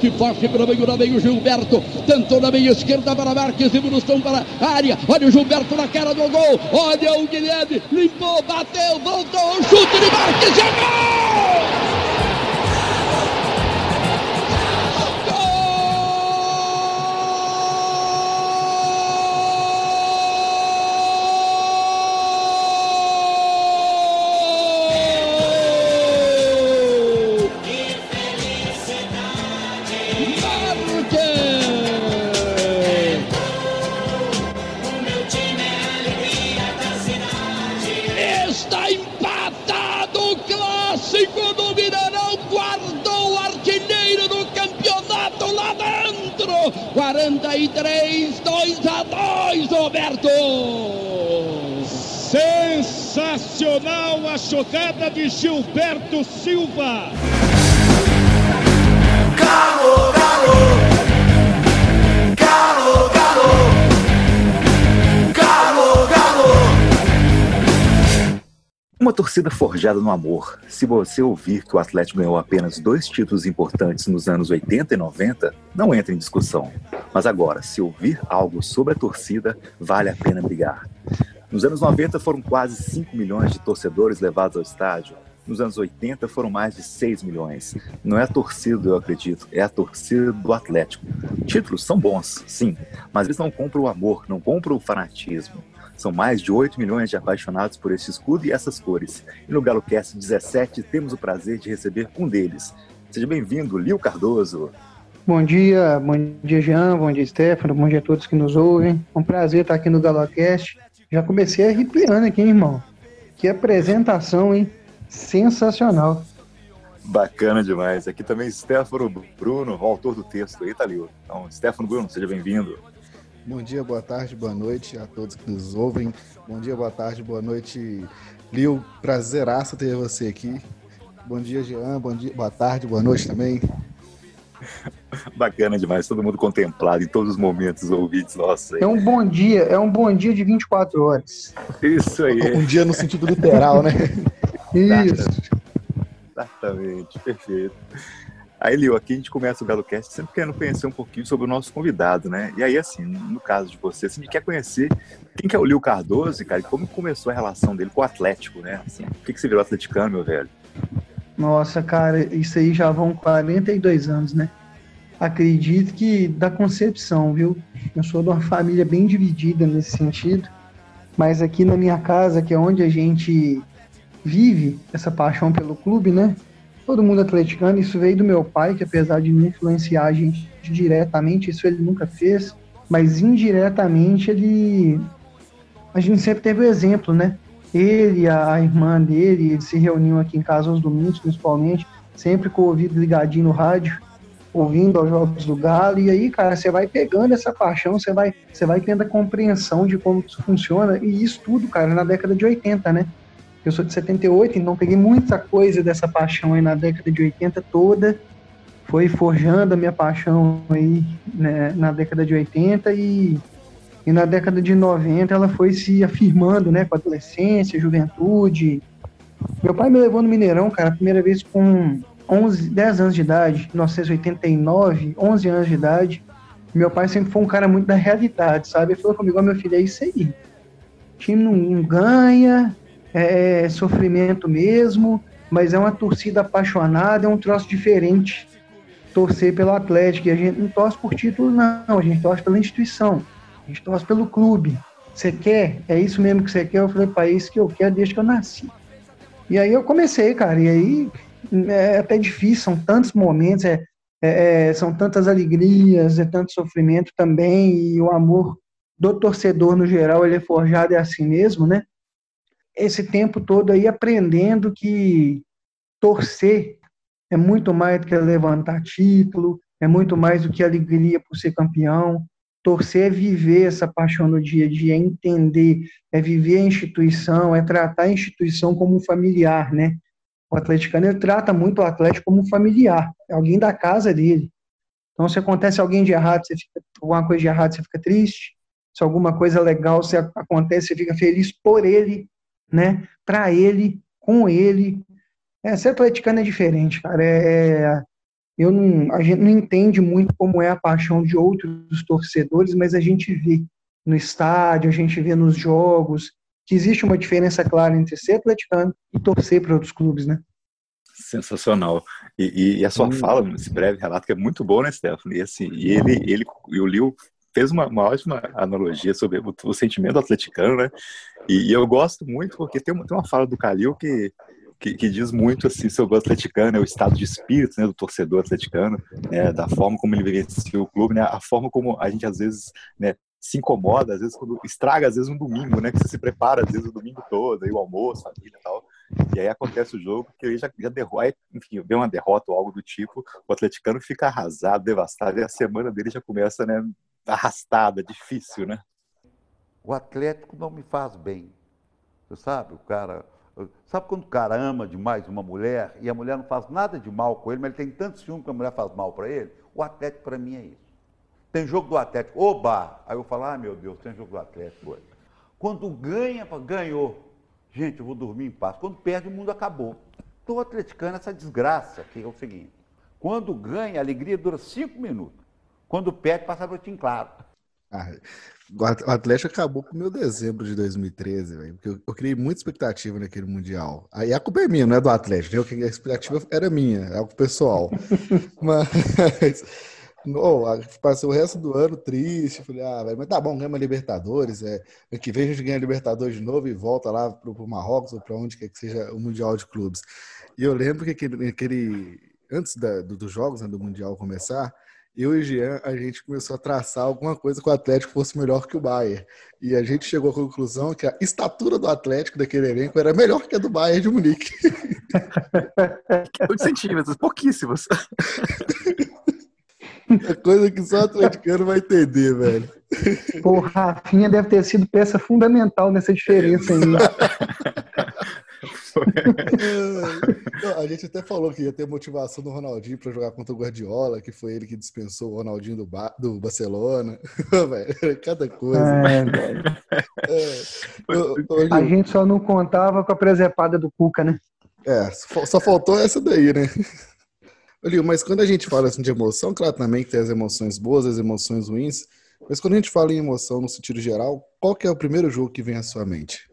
Se forte pelo meio, na meio, Gilberto. Tentou na meia esquerda para Marques e Brustão para a área. Olha o Gilberto na cara do gol. Olha o Guilherme. Limpou, bateu, voltou. Chute de Marques é gol! Forjada no amor. Se você ouvir que o Atlético ganhou apenas dois títulos importantes nos anos 80 e 90, não entra em discussão. Mas agora, se ouvir algo sobre a torcida, vale a pena brigar. Nos anos 90 foram quase 5 milhões de torcedores levados ao estádio. Nos anos 80 foram mais de 6 milhões. Não é a torcida, eu acredito, é a torcida do Atlético. Títulos são bons, sim, mas eles não compram o amor, não compram o fanatismo. São mais de 8 milhões de apaixonados por esse escudo e essas cores. E no GaloCast 17 temos o prazer de receber um deles. Seja bem-vindo, Lio Cardoso. Bom dia, bom dia, Jean, bom dia, Stefano, bom dia a todos que nos ouvem. É um prazer estar aqui no GaloCast. Já comecei arrepiando aqui, hein, irmão. Que apresentação, hein? Sensacional. Bacana demais. Aqui também Stefano Bruno, o autor do texto aí, tá, Lio? Então, Stefano Bruno, seja bem-vindo. Bom dia, boa tarde, boa noite a todos que nos ouvem. Bom dia, boa tarde, boa noite, Lil. Prazeraço ter você aqui. Bom dia, Jean. Bom dia, boa tarde, boa noite também. Bacana demais, todo mundo contemplado em todos os momentos ouvidos nossos. É um bom dia, é um bom dia de 24 horas. Isso aí. Um dia no sentido literal, né? Isso. Exatamente, perfeito. Aí, Lio, aqui a gente começa o GaloCast sempre querendo conhecer um pouquinho sobre o nosso convidado, né? E aí, assim, no caso de você, assim, a gente quer conhecer quem que é o Lio Cardoso, cara, e como começou a relação dele com o Atlético, né? Assim, por que, que você virou atleticano, meu velho? Nossa, cara, isso aí já vão 42 anos, né? Acredito que da concepção, viu? Eu sou de uma família bem dividida nesse sentido, mas aqui na minha casa, que é onde a gente vive essa paixão pelo clube, né? Todo mundo atleticano. Isso veio do meu pai, que apesar de não influenciar a gente diretamente, isso ele nunca fez, mas indiretamente ele. A gente sempre teve o exemplo, né? Ele, a irmã dele, eles se reuniam aqui em casa aos domingos, principalmente, sempre com o ouvido ligadinho no rádio, ouvindo os jogos do Galo. E aí, cara, você vai pegando essa paixão, você vai, você vai tendo a compreensão de como isso funciona. E isso tudo, cara, na década de 80, né? Eu sou de 78, então peguei muita coisa dessa paixão aí na década de 80 toda. Foi forjando a minha paixão aí né, na década de 80 e, e na década de 90 ela foi se afirmando, né, com adolescência, juventude. Meu pai me levou no Mineirão, cara, a primeira vez com 11, 10 anos de idade, 1989, 11 anos de idade. Meu pai sempre foi um cara muito da realidade, sabe? Ele falou comigo, oh, meu filho, é isso aí. O time não ganha, é, é sofrimento mesmo, mas é uma torcida apaixonada, é um troço diferente torcer pelo Atlético. E a gente não torce por título, não, a gente torce pela instituição, a gente torce pelo clube. Você quer? É isso mesmo que você quer? Eu falei, para é isso que eu quero desde que eu nasci. E aí eu comecei, cara, e aí é até difícil, são tantos momentos, é, é, é, são tantas alegrias, é tanto sofrimento também, e o amor do torcedor no geral, ele é forjado é assim mesmo, né? Esse tempo todo aí aprendendo que torcer é muito mais do que levantar título, é muito mais do que alegria por ser campeão. Torcer é viver essa paixão no dia a dia, é entender, é viver a instituição, é tratar a instituição como um familiar, né? O atleticano ele trata muito o Atlético como um familiar, é alguém da casa dele. Então, se acontece alguém de errado, você fica alguma coisa de errado, você fica triste. Se alguma coisa legal se acontece, você fica feliz por ele, né? Para ele, com ele. É, ser atleticano é diferente, cara. É, é, eu não, a gente não entende muito como é a paixão de outros torcedores, mas a gente vê no estádio, a gente vê nos jogos, que existe uma diferença clara entre ser atleticano e torcer para outros clubes, né? Sensacional. E, e a sua hum. fala nesse breve relato que é muito boa, né, Stefano? E assim, e ele, ele e o Liu fez uma, uma ótima analogia sobre o, o sentimento atleticano, né? E, e, eu gosto muito porque tem uma, tem uma fala do Calil que que, que, diz muito assim sobre o atleticano, é o estado de espírito né, do torcedor atleticano, né, da forma como ele vivencia o clube, né, a forma como a gente às vezes né, se incomoda, às vezes quando estraga às vezes um domingo, né, que você se prepara às vezes o domingo todo, aí o almoço, família e tal, e aí acontece o jogo que aí já, já derrota, enfim, vê uma derrota ou algo do tipo, o atleticano fica arrasado, devastado, e a semana dele já começa, né, arrastada, difícil, né? O Atlético não me faz bem, você sabe, o cara Sabe quando o cara ama demais uma mulher e a mulher não faz nada de mal com ele, mas ele tem tanto ciúme que a mulher faz mal para ele? O Atlético para mim é isso. Tem jogo do Atlético, oba! Aí eu falo, ah meu Deus, tem jogo do Atlético hoje. Quando ganha, ganhou. Gente, eu vou dormir em paz. Quando perde, o mundo acabou. Estou atleticando essa desgraça, que é o seguinte. Quando ganha, a alegria dura cinco minutos. Quando perde, passa a noite em claro. Ah, o Atlético acabou com o meu dezembro de 2013, véio, porque eu, eu, criei muita expectativa naquele Mundial. Aí a culpa é minha, não é do Atlético. Né? A expectativa era minha, é algo pessoal. mas oh, passei o resto do ano triste. Falei, ah, véio, mas tá bom, ganha uma Libertadores. É, ano que vem a gente ganha a Libertadores de novo e volta lá pro, pro Marrocos ou para onde quer que seja o Mundial de Clubes. E eu lembro que aquele, aquele antes da, do, dos jogos, né, do Mundial começar, eu e o Jean, a gente começou a traçar alguma coisa que o Atlético fosse melhor que o Bayern. E a gente chegou à conclusão que a estatura do Atlético daquele elenco era melhor que a do Bayern de Munique. 8 centímetros, pouquíssimos. É coisa que só o atleticano vai entender, velho. O Rafinha deve ter sido peça fundamental nessa diferença aí. a gente até falou que ia ter motivação do Ronaldinho para jogar contra o Guardiola, que foi ele que dispensou o Ronaldinho do, ba do Barcelona. Cada coisa. É, é. a gente só não contava com a presepada do Cuca, né? É, só faltou essa daí, né? Olha, mas quando a gente fala assim de emoção, claro também que tem as emoções boas, as emoções ruins, mas quando a gente fala em emoção no sentido geral, qual que é o primeiro jogo que vem à sua mente?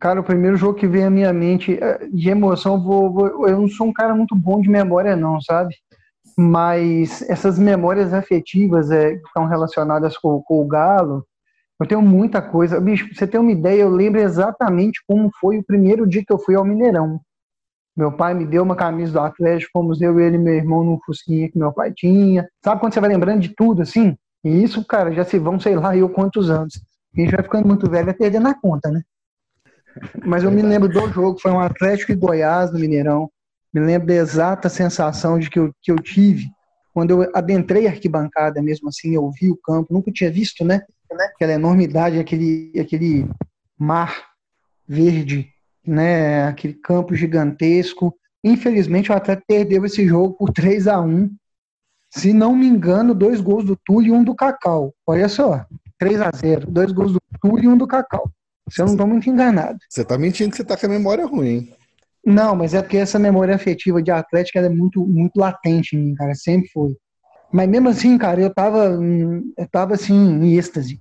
Cara, o primeiro jogo que vem à minha mente é, de emoção, vou, vou, eu não sou um cara muito bom de memória, não, sabe? Mas essas memórias afetivas é, que estão relacionadas com, com o Galo, eu tenho muita coisa. Bicho, pra você ter uma ideia, eu lembro exatamente como foi o primeiro dia que eu fui ao Mineirão. Meu pai me deu uma camisa do Atlético, fomos eu, ele e meu irmão no Fusquinha que meu pai tinha. Sabe quando você vai lembrando de tudo assim? E isso, cara, já se vão, sei lá, eu quantos anos. A gente vai ficando muito velho, vai perdendo a conta, né? Mas eu me lembro do jogo, foi um Atlético e Goiás no Mineirão. Me lembro da exata sensação de que eu, que eu tive quando eu adentrei a arquibancada, mesmo assim, eu vi o campo, nunca tinha visto, né? Aquela enormidade, aquele, aquele mar verde, né? Aquele campo gigantesco. Infelizmente, o Atlético perdeu esse jogo por 3 a 1 Se não me engano, dois gols do Túlio e um do Cacau. Olha só, 3 a 0 Dois gols do Túlio e um do Cacau. Se eu não estou muito enganado. Você está mentindo que você está com a memória ruim. Não, mas é porque essa memória afetiva de Atlético é muito, muito latente em mim, cara. Sempre foi. Mas mesmo assim, cara, eu tava, eu tava assim, em êxtase.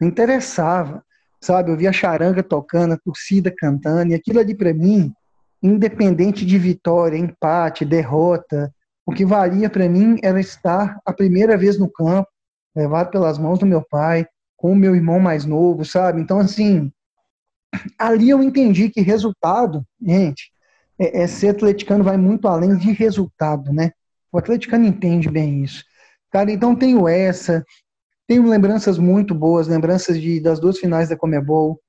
Me interessava, sabe? Eu via a charanga tocando, a torcida cantando, e aquilo ali para mim, independente de vitória, empate, derrota, o que valia para mim era estar a primeira vez no campo, levado pelas mãos do meu pai, com o meu irmão mais novo, sabe? Então, assim, ali eu entendi que resultado, gente, é, é ser atleticano vai muito além de resultado, né? O atleticano entende bem isso. Cara, então tenho essa, tenho lembranças muito boas, lembranças de, das duas finais da Comebol,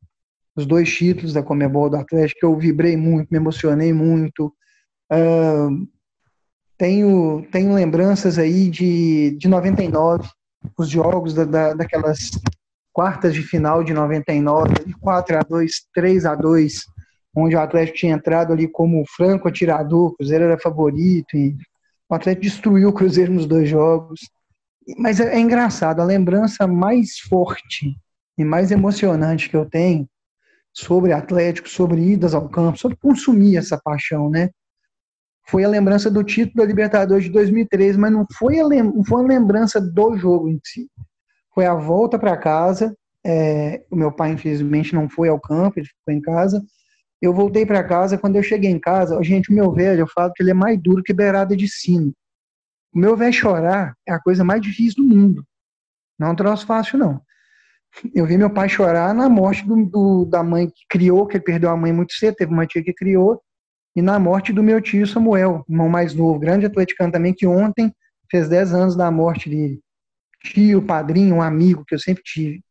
os dois títulos da Comebol do Atlético, eu vibrei muito, me emocionei muito. Uh, tenho, tenho lembranças aí de, de 99, os jogos da, da, daquelas quartas de final de 99, 4 a 2 3 a 2 onde o Atlético tinha entrado ali como franco atirador, o Cruzeiro era favorito, e o Atlético destruiu o Cruzeiro nos dois jogos. Mas é, é engraçado, a lembrança mais forte e mais emocionante que eu tenho sobre Atlético, sobre idas ao campo, sobre consumir essa paixão, né? foi a lembrança do título da Libertadores de 2013, mas não foi, a não foi uma lembrança do jogo em si. Foi a volta para casa. É, o meu pai, infelizmente, não foi ao campo, ele ficou em casa. Eu voltei para casa. Quando eu cheguei em casa, gente, o meu velho, eu falo que ele é mais duro que beirada de sino. O meu velho chorar é a coisa mais difícil do mundo. Não é um troço fácil, não. Eu vi meu pai chorar na morte do, do, da mãe que criou, que ele perdeu a mãe muito cedo, teve uma tia que criou, e na morte do meu tio Samuel, irmão mais novo, grande atleticano também, que ontem fez 10 anos da morte dele. Tio, padrinho, um amigo que eu sempre tive.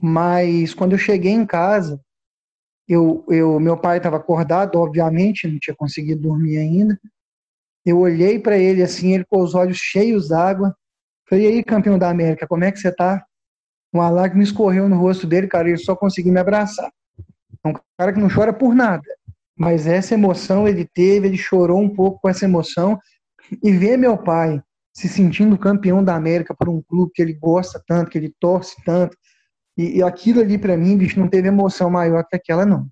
Mas quando eu cheguei em casa, eu, eu meu pai estava acordado, obviamente, não tinha conseguido dormir ainda. Eu olhei para ele assim, ele com os olhos cheios d'água. Falei, e aí, campeão da América, como é que você tá? Uma lágrima escorreu no rosto dele, cara, ele só conseguiu me abraçar. É um cara que não chora por nada mas essa emoção ele teve, ele chorou um pouco com essa emoção e ver meu pai se sentindo campeão da América por um clube que ele gosta tanto, que ele torce tanto, e, e aquilo ali para mim, bicho, não teve emoção maior que aquela não.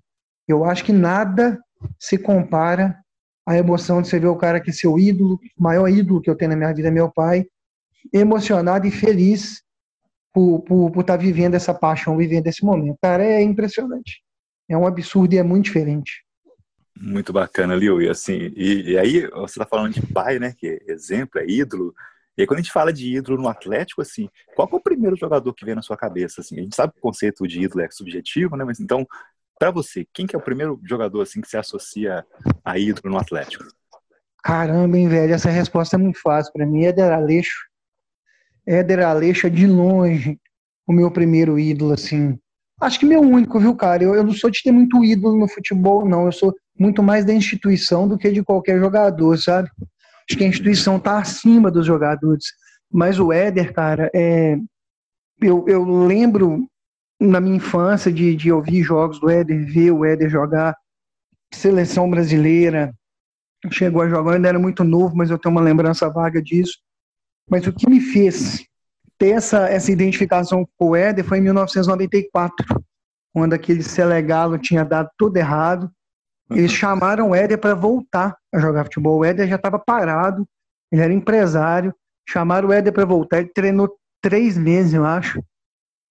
Eu acho que nada se compara à emoção de você ver o cara que é seu ídolo, o maior ídolo que eu tenho na minha vida meu pai, emocionado e feliz por estar por, por tá vivendo essa paixão, vivendo esse momento. Cara, é impressionante. É um absurdo e é muito diferente. Muito bacana, Liu. E assim, e, e aí você está falando de pai, né? Que é exemplo, é ídolo. E aí, quando a gente fala de ídolo no Atlético, assim, qual é o primeiro jogador que vem na sua cabeça? Assim, a gente sabe que o conceito de ídolo é subjetivo, né? Mas então, para você, quem que é o primeiro jogador assim que se associa a ídolo no Atlético? Caramba, hein, velho? Essa resposta é muito fácil para mim. Éder Aleixo. Éder Aleixo é de longe o meu primeiro ídolo, assim. Acho que meu único, viu, cara? Eu, eu não sou de ter muito ídolo no futebol, não. Eu sou muito mais da instituição do que de qualquer jogador, sabe? Acho que a instituição está acima dos jogadores. Mas o Éder, cara, é... eu, eu lembro na minha infância de, de ouvir jogos do Éder, ver o Éder jogar seleção brasileira. Chegou a jogar, eu ainda era muito novo, mas eu tenho uma lembrança vaga disso. Mas o que me fez ter essa, essa identificação com o Éder foi em 1994, quando aquele Selegalo tinha dado tudo errado eles chamaram o Éder para voltar a jogar futebol. O Éder já estava parado, ele era empresário. Chamaram o Éder para voltar. Ele treinou três meses, eu acho.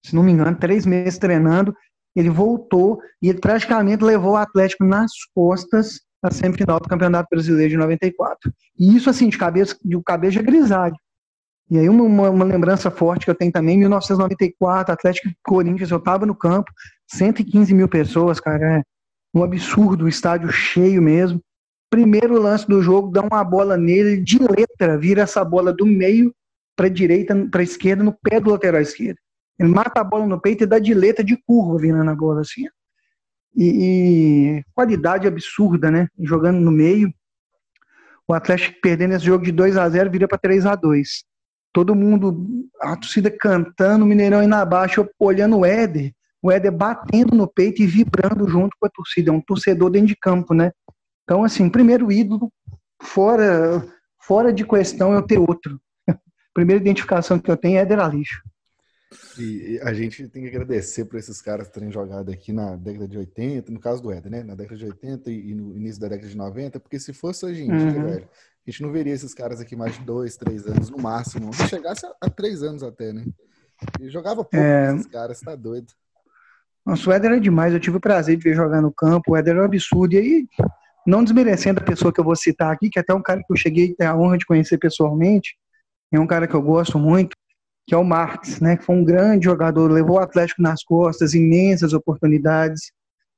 Se não me engano, três meses treinando. Ele voltou e ele praticamente levou o Atlético nas costas na semifinal do Campeonato Brasileiro de 94. E isso, assim, de cabeça, de cabeça grisalho. E aí, uma, uma, lembrança forte que eu tenho também, 1994, Atlético Corinthians, eu estava no campo, 115 mil pessoas, cara. É, um absurdo, o estádio cheio mesmo. Primeiro lance do jogo, dá uma bola nele de letra, vira essa bola do meio para direita, para esquerda, no pé do lateral esquerdo. Ele mata a bola no peito e dá de letra de curva virando a bola assim. E, e qualidade absurda, né? Jogando no meio. O Atlético perdendo esse jogo de 2 a 0 vira para 3 a 2 Todo mundo, a torcida cantando, o Mineirão indo abaixo, olhando o Éder o Éder batendo no peito e vibrando junto com a torcida, é um torcedor dentro de campo, né? Então, assim, primeiro ídolo, fora, fora de questão eu ter outro. Primeira identificação que eu tenho é Éder Alixo. E a gente tem que agradecer por esses caras terem jogado aqui na década de 80, no caso do Éder, né? Na década de 80 e no início da década de 90, porque se fosse hoje em dia, uhum. velho, a gente não veria esses caras aqui mais de dois, três anos no máximo. Se chegasse a, a três anos até, né? E jogava pouco é... esses caras, tá doido. Nossa, o Éder é demais. Eu tive o prazer de ver jogar no campo. O Éder é um absurdo. E aí, não desmerecendo a pessoa que eu vou citar aqui, que é até um cara que eu cheguei a ter a honra de conhecer pessoalmente, é um cara que eu gosto muito, que é o Marx, né? Que foi um grande jogador, levou o Atlético nas costas, imensas oportunidades.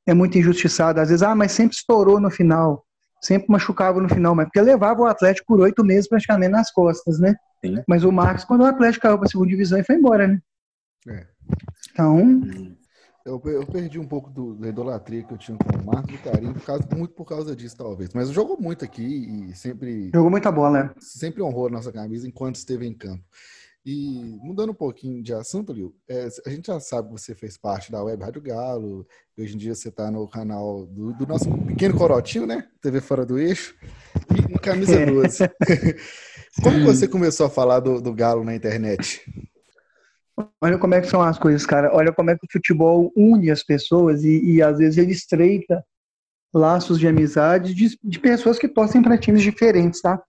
É muito injustiçado. Às vezes, ah, mas sempre estourou no final. Sempre machucava no final, mas porque levava o Atlético por oito meses praticamente nas costas, né? Sim. Mas o Marx, quando o Atlético caiu para a segunda divisão, ele foi embora, né? É. Então. Eu, eu, perdi um pouco do, da idolatria que eu tinha com o Marcos, do carinho, por causa, muito por causa disso, talvez. Mas jogou muito aqui e sempre. Jogou muita bola, né? Sempre honrou a nossa camisa enquanto esteve em campo. E mudando um pouquinho de assunto, Lil, é, a gente já sabe que você fez parte da Web Rádio Galo, hoje em dia você está no canal do, do, nosso pequeno corotinho, né? TV Fora do Eixo, e no Camisa 12. Como você começou a falar do, do Galo na internet? Olha como é que são as coisas, cara. Olha como é que o futebol une as pessoas e, e às vezes ele estreita laços de amizade de, de pessoas que torcem para times diferentes, tá?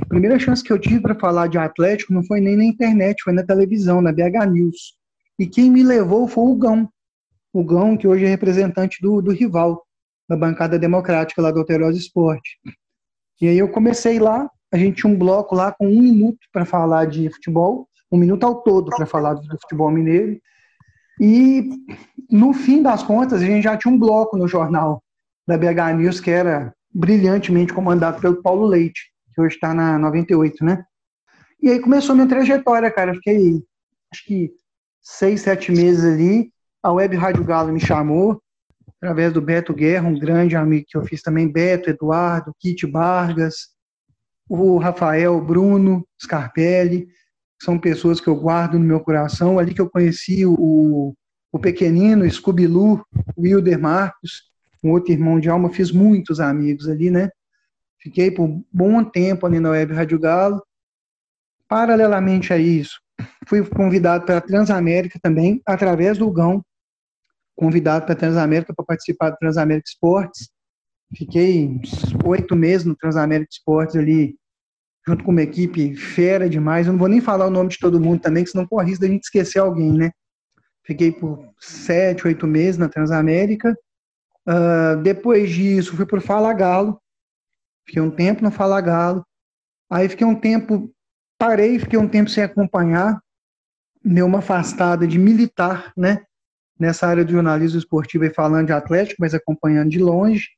A primeira chance que eu tive para falar de Atlético não foi nem na internet, foi na televisão, na BH News. E quem me levou foi o Gão. O Gão, que hoje é representante do, do rival, da bancada democrática lá do Alterosa Esporte. E aí eu comecei lá, a gente tinha um bloco lá com um minuto para falar de futebol, um minuto ao todo para falar do futebol mineiro. E no fim das contas, a gente já tinha um bloco no jornal da BH News que era brilhantemente comandado pelo Paulo Leite, que hoje está na 98, né? E aí começou a minha trajetória, cara. Fiquei, acho que seis, sete meses ali. A Web Rádio Galo me chamou, através do Beto Guerra, um grande amigo que eu fiz também, Beto, Eduardo, Kit Vargas, o Rafael, Bruno, Scarpelli, são pessoas que eu guardo no meu coração. Ali que eu conheci o, o pequenino, Scooby-Loo, Wilder Marcos, um outro irmão de alma, fiz muitos amigos ali, né? Fiquei por um bom tempo ali na Web Rádio Galo. Paralelamente a isso, fui convidado para a Transamérica também, através do Gão, convidado para a Transamérica para participar do Transamérica Esportes. Fiquei oito meses no Transamérica Esportes ali, junto com uma equipe fera demais. Eu não vou nem falar o nome de todo mundo também, que senão corre risco da gente esquecer alguém, né? Fiquei por sete, oito meses na Transamérica. Uh, depois disso, fui para o Fala Galo. Fiquei um tempo no Fala Galo. Aí fiquei um tempo, parei, fiquei um tempo sem acompanhar. Deu uma afastada de militar, né? Nessa área de jornalismo esportivo e falando de Atlético, mas acompanhando de longe.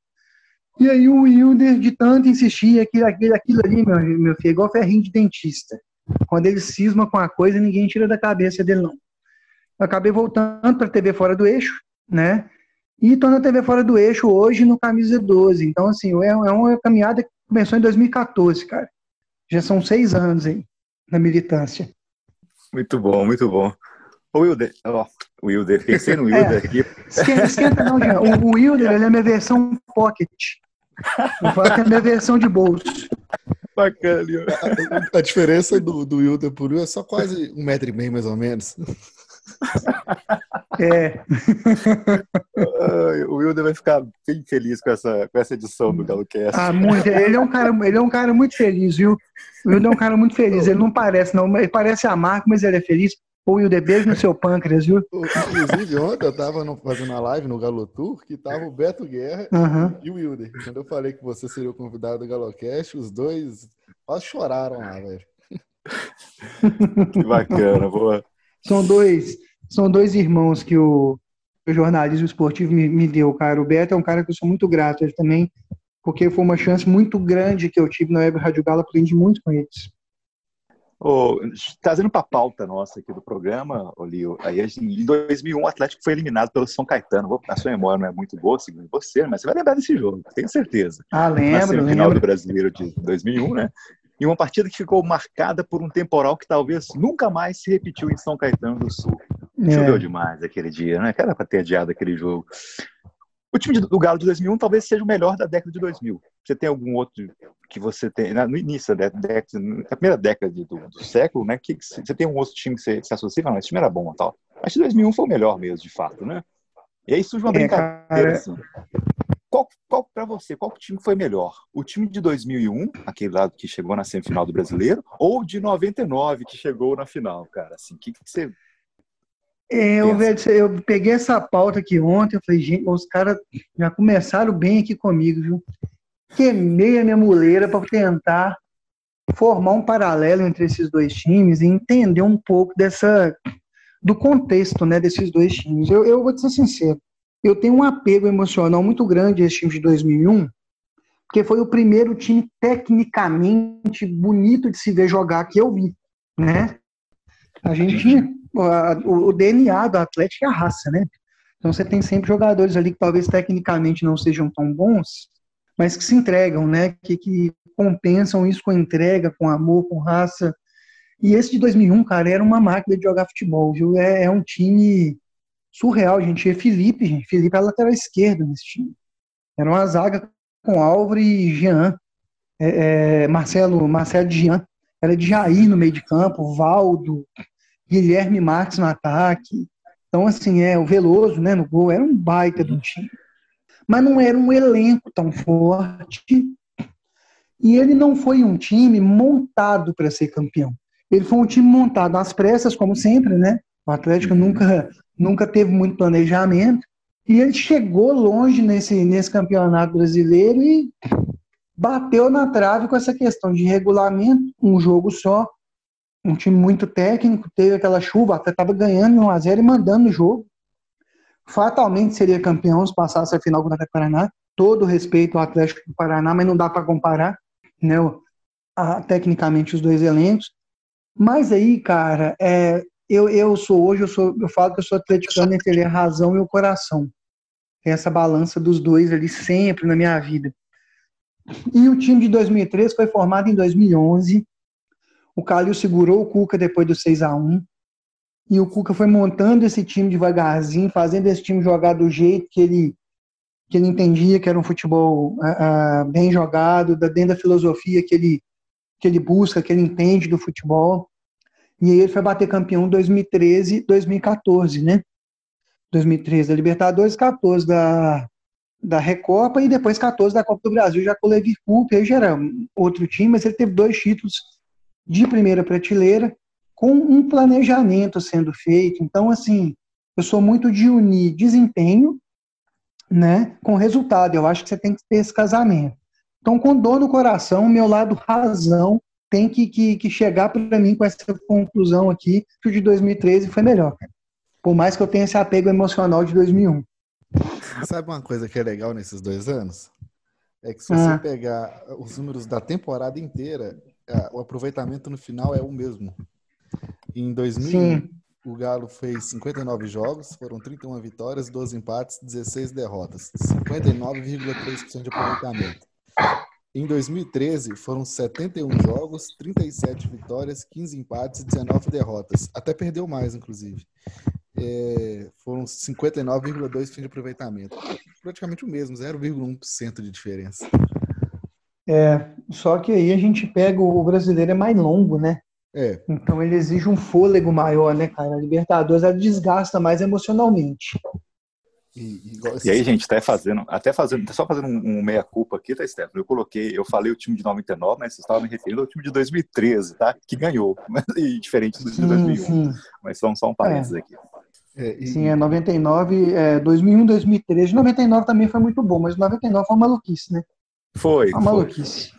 E aí o Wilder, de tanto insistir, aquilo, aquilo, aquilo ali, meu, meu filho, é igual ferrinho de dentista. Quando ele cisma com a coisa, ninguém tira da cabeça dele, não. Eu acabei voltando para a TV Fora do Eixo, né? E estou na TV Fora do Eixo hoje no Camisa 12. Então, assim, é, é uma caminhada que começou em 2014, cara. Já são seis anos aí na militância. Muito bom, muito bom. O Wilder, ó, o Wilder, pensei no Wilder é, aqui. Esquenta, esquenta não, Jean. O, o Wilder, ele é minha versão pocket. Falo que é minha versão de bolso. Bacana. A, a, diferença do, do Wilder por Will é só quase um metro e meio, mais ou menos. É. o Wilder vai ficar bem feliz com essa, com essa edição do GaloCast. Ah, muito. Ele é um cara, ele é um cara muito feliz, viu? O Wilder é um cara muito feliz. Ele não parece, não. Ele parece a Marco, mas ele é feliz. O Wilder, beijo no seu pâncreas, viu? Inclusive, ontem eu tava no, fazendo a live no Galo Tour, que tava o Beto Guerra uhum. e o Wilder. Quando eu falei que você seria o convidado do GaloCast, os dois quase choraram lá, velho. Que bacana, boa. São dois, são dois irmãos que o, o jornalismo esportivo me, me, deu, cara. O Beto é um cara que eu sou muito grato ele também, porque foi uma chance muito grande que eu tive na Web Rádio Galo, aprendi muito com eles. Oh, trazendo para a pauta nossa aqui do programa, Olio, aí em 2001 o Atlético foi eliminado pelo São Caetano. A sua memória não é muito boa, segundo você, mas você vai lembrar desse jogo, tenho certeza. Ah, lembro, Na final do Brasileiro de 2001, né? E uma partida que ficou marcada por um temporal que talvez nunca mais se repetiu em São Caetano do Sul. É. Choveu demais aquele dia, né? Era para ter adiado aquele jogo. O time do Galo de 2001 talvez seja o melhor da década de 2000. Você tem algum outro que você tem no início da década, na primeira década do, do século, né? Que você tem um outro time que você se associa, não, esse time era bom, tal. Acho que 2001 foi o melhor mesmo, de fato, né? E aí surge uma é, brincadeira assim. Qual, qual para você, qual time foi melhor? O time de 2001, aquele lado que chegou na semifinal do Brasileiro, ou de 99 que chegou na final, cara? Assim, o que, que você é, eu, eu, peguei essa pauta aqui ontem, eu falei, gente, os caras já começaram bem aqui comigo, viu? Queimei a minha muleira para tentar formar um paralelo entre esses dois times e entender um pouco dessa do contexto, né, desses dois times. Eu, eu vou te ser sincero, eu tenho um apego emocional muito grande a esse time de 2001, porque foi o primeiro time tecnicamente bonito de se ver jogar que eu vi, né? A gente tinha o, o DNA do Atlético é a raça, né? Então você tem sempre jogadores ali que talvez tecnicamente não sejam tão bons, mas que se entregam, né? Que, que compensam isso com entrega, com amor, com raça. E esse de 2001, cara, era uma máquina de jogar futebol, viu? É, é um time surreal, gente. E Felipe, gente. Felipe é lateral esquerdo nesse time. Era uma zaga com Álvaro e Jean. É, é, Marcelo, Marcelo de Jean. Era de Jair no meio de campo, Valdo, Guilherme Marques no ataque. Então, assim, é o Veloso, né, no gol. Era um baita do time. mas não era um elenco tão forte. E ele não foi um time montado para ser campeão. Ele foi um time montado às pressas, como sempre, né? O Atlético nunca, nunca teve muito planejamento. E ele chegou longe nesse, nesse campeonato brasileiro e bateu na trave com essa questão de regulamento, um jogo só, um time muito técnico, teve aquela chuva, até estava ganhando 1 a 0 e mandando o jogo. Fatalmente seria campeão se passasse a final com o Paraná. Todo respeito ao Atlético do Paraná, mas não dá para comparar, né, a, tecnicamente os dois elencos. Mas aí, cara, é, eu, eu sou hoje, eu, sou, eu falo que eu sou atleticano entre a razão e o coração. Tem essa balança dos dois ali sempre na minha vida. E o time de 2003 foi formado em 2011. O Calil segurou o Cuca depois do 6 a 1 E o Cuca foi montando esse time devagarzinho, fazendo esse time jogar do jeito que ele, que ele entendia que era um futebol uh, uh, bem jogado, dentro da filosofia que ele, que ele busca, que ele entende do futebol. E aí ele foi bater campeão em 2013, 2014, né? 2013 da Libertadores, 14 da, da Recopa e depois 14 da Copa do Brasil, já com o Levi Coupe, aí já era outro time, mas ele teve dois títulos de primeira prateleira, com um planejamento sendo feito. Então, assim, eu sou muito de unir desempenho né, com resultado. Eu acho que você tem que ter esse casamento. Então, com dor no coração, meu lado razão tem que, que, que chegar para mim com essa conclusão aqui, que o de 2013 foi melhor. Por mais que eu tenha esse apego emocional de 2001. Sabe uma coisa que é legal nesses dois anos? É que se você ah. pegar os números da temporada inteira, o aproveitamento no final é o mesmo. Em 2000, Sim. o Galo fez 59 jogos, foram 31 vitórias, 12 empates, 16 derrotas. 59,3% de aproveitamento. Em 2013, foram 71 jogos, 37 vitórias, 15 empates e 19 derrotas. Até perdeu mais, inclusive é, foram 59,2% de aproveitamento. Praticamente o mesmo, 0,1% de diferença. É, só que aí a gente pega o brasileiro é mais longo, né? É. Então ele exige um fôlego maior, né, cara? A Libertadores ela desgasta mais emocionalmente. E, e, aí, gente, até fazendo, até fazendo, só fazendo um, um meia-culpa aqui, tá, Stefano? Eu coloquei, eu falei o time de 99, mas vocês estavam me referindo ao time de 2013, tá? Que ganhou, e diferente do de 2001. Sim. Mas são só um parênteses é. aqui. É, e... Sim, é 99, é, 2001, 2013. 99 também foi muito bom, mas 99 foi uma maluquice, né? Foi. Uma maluquice.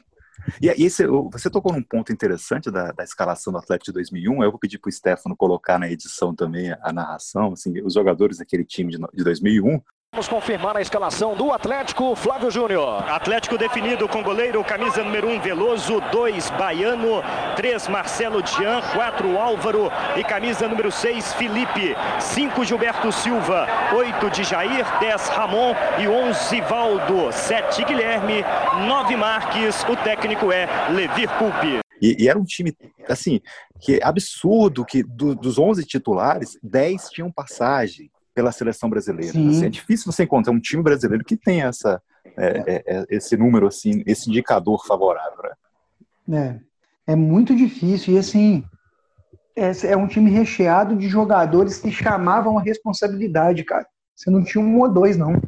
E, e esse, você tocou num ponto interessante da, da escalação do Atlético de 2001. Eu vou pedir para o Stefano colocar na edição também a narração, assim, os jogadores daquele time de, de 2001. Vamos confirmar a escalação do Atlético, Flávio Júnior. Atlético definido com goleiro, camisa número 1, um, Veloso, 2, Baiano, 3, Marcelo Dian, 4, Álvaro e camisa número 6, Felipe, 5, Gilberto Silva, 8 de Jair, 10, Ramon e 11, Valdo, 7, Guilherme, 9, Marques, o técnico é Levir Culpe. E, e, era um time, assim, que é absurdo que do, dos 11 titulares, 10 tinham passagem pela seleção brasileira. Assim, é difícil você encontrar um time brasileiro que tenha essa, é, é, é, esse número, assim, esse indicador favorável. Né? É, é muito difícil. E, assim, é, é, um time recheado de jogadores que chamavam a responsabilidade, cara. Você não tinha um ou dois, não.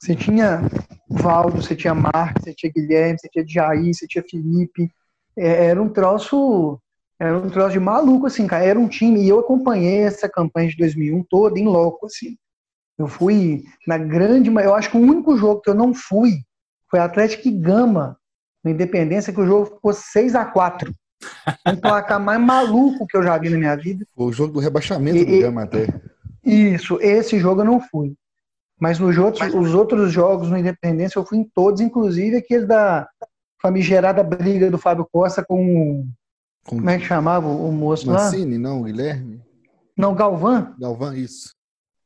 Você tinha Valdo, você tinha Marcos, você tinha Guilherme, você tinha Jair, você tinha Felipe. É, era um troço era um troço de maluco, assim, cara. Era um time, e eu acompanhei essa campanha de 2001 toda em loco, assim. Eu fui na grande, eu acho que o único jogo que eu não fui foi Atlético e Gama, na Independência, que o jogo ficou 6 a 4 Um placar mais maluco que eu já vi na minha vida. O jogo do rebaixamento e, do Gama até. Isso, esse jogo eu não fui. Mas nos outros, Mas... os outros jogos no Independência eu fui em todos, inclusive aquele da famigerada briga do Fábio Costa com como é que chamava o moço Mancini, lá? não, Guilherme? Não, Galvão? Galvão, isso.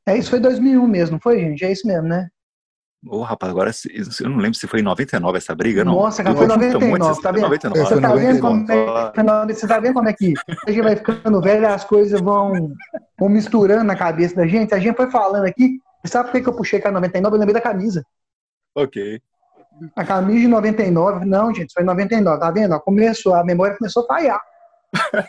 É, isso foi 2001 mesmo, foi, gente? É isso mesmo, né? Ô, oh, rapaz, agora eu não lembro se foi em 99 essa briga, não. Nossa, cara, foi em 99, tá vendo? 99. Você, tá vendo como é, você tá vendo como é que a gente vai ficando velho as coisas vão, vão misturando na cabeça da gente? A gente foi falando aqui, sabe por que eu puxei com a 99? Eu lembrei da camisa. Ok. A camisa de 99, não, gente, foi 99, tá vendo? Começou, a memória começou a falhar.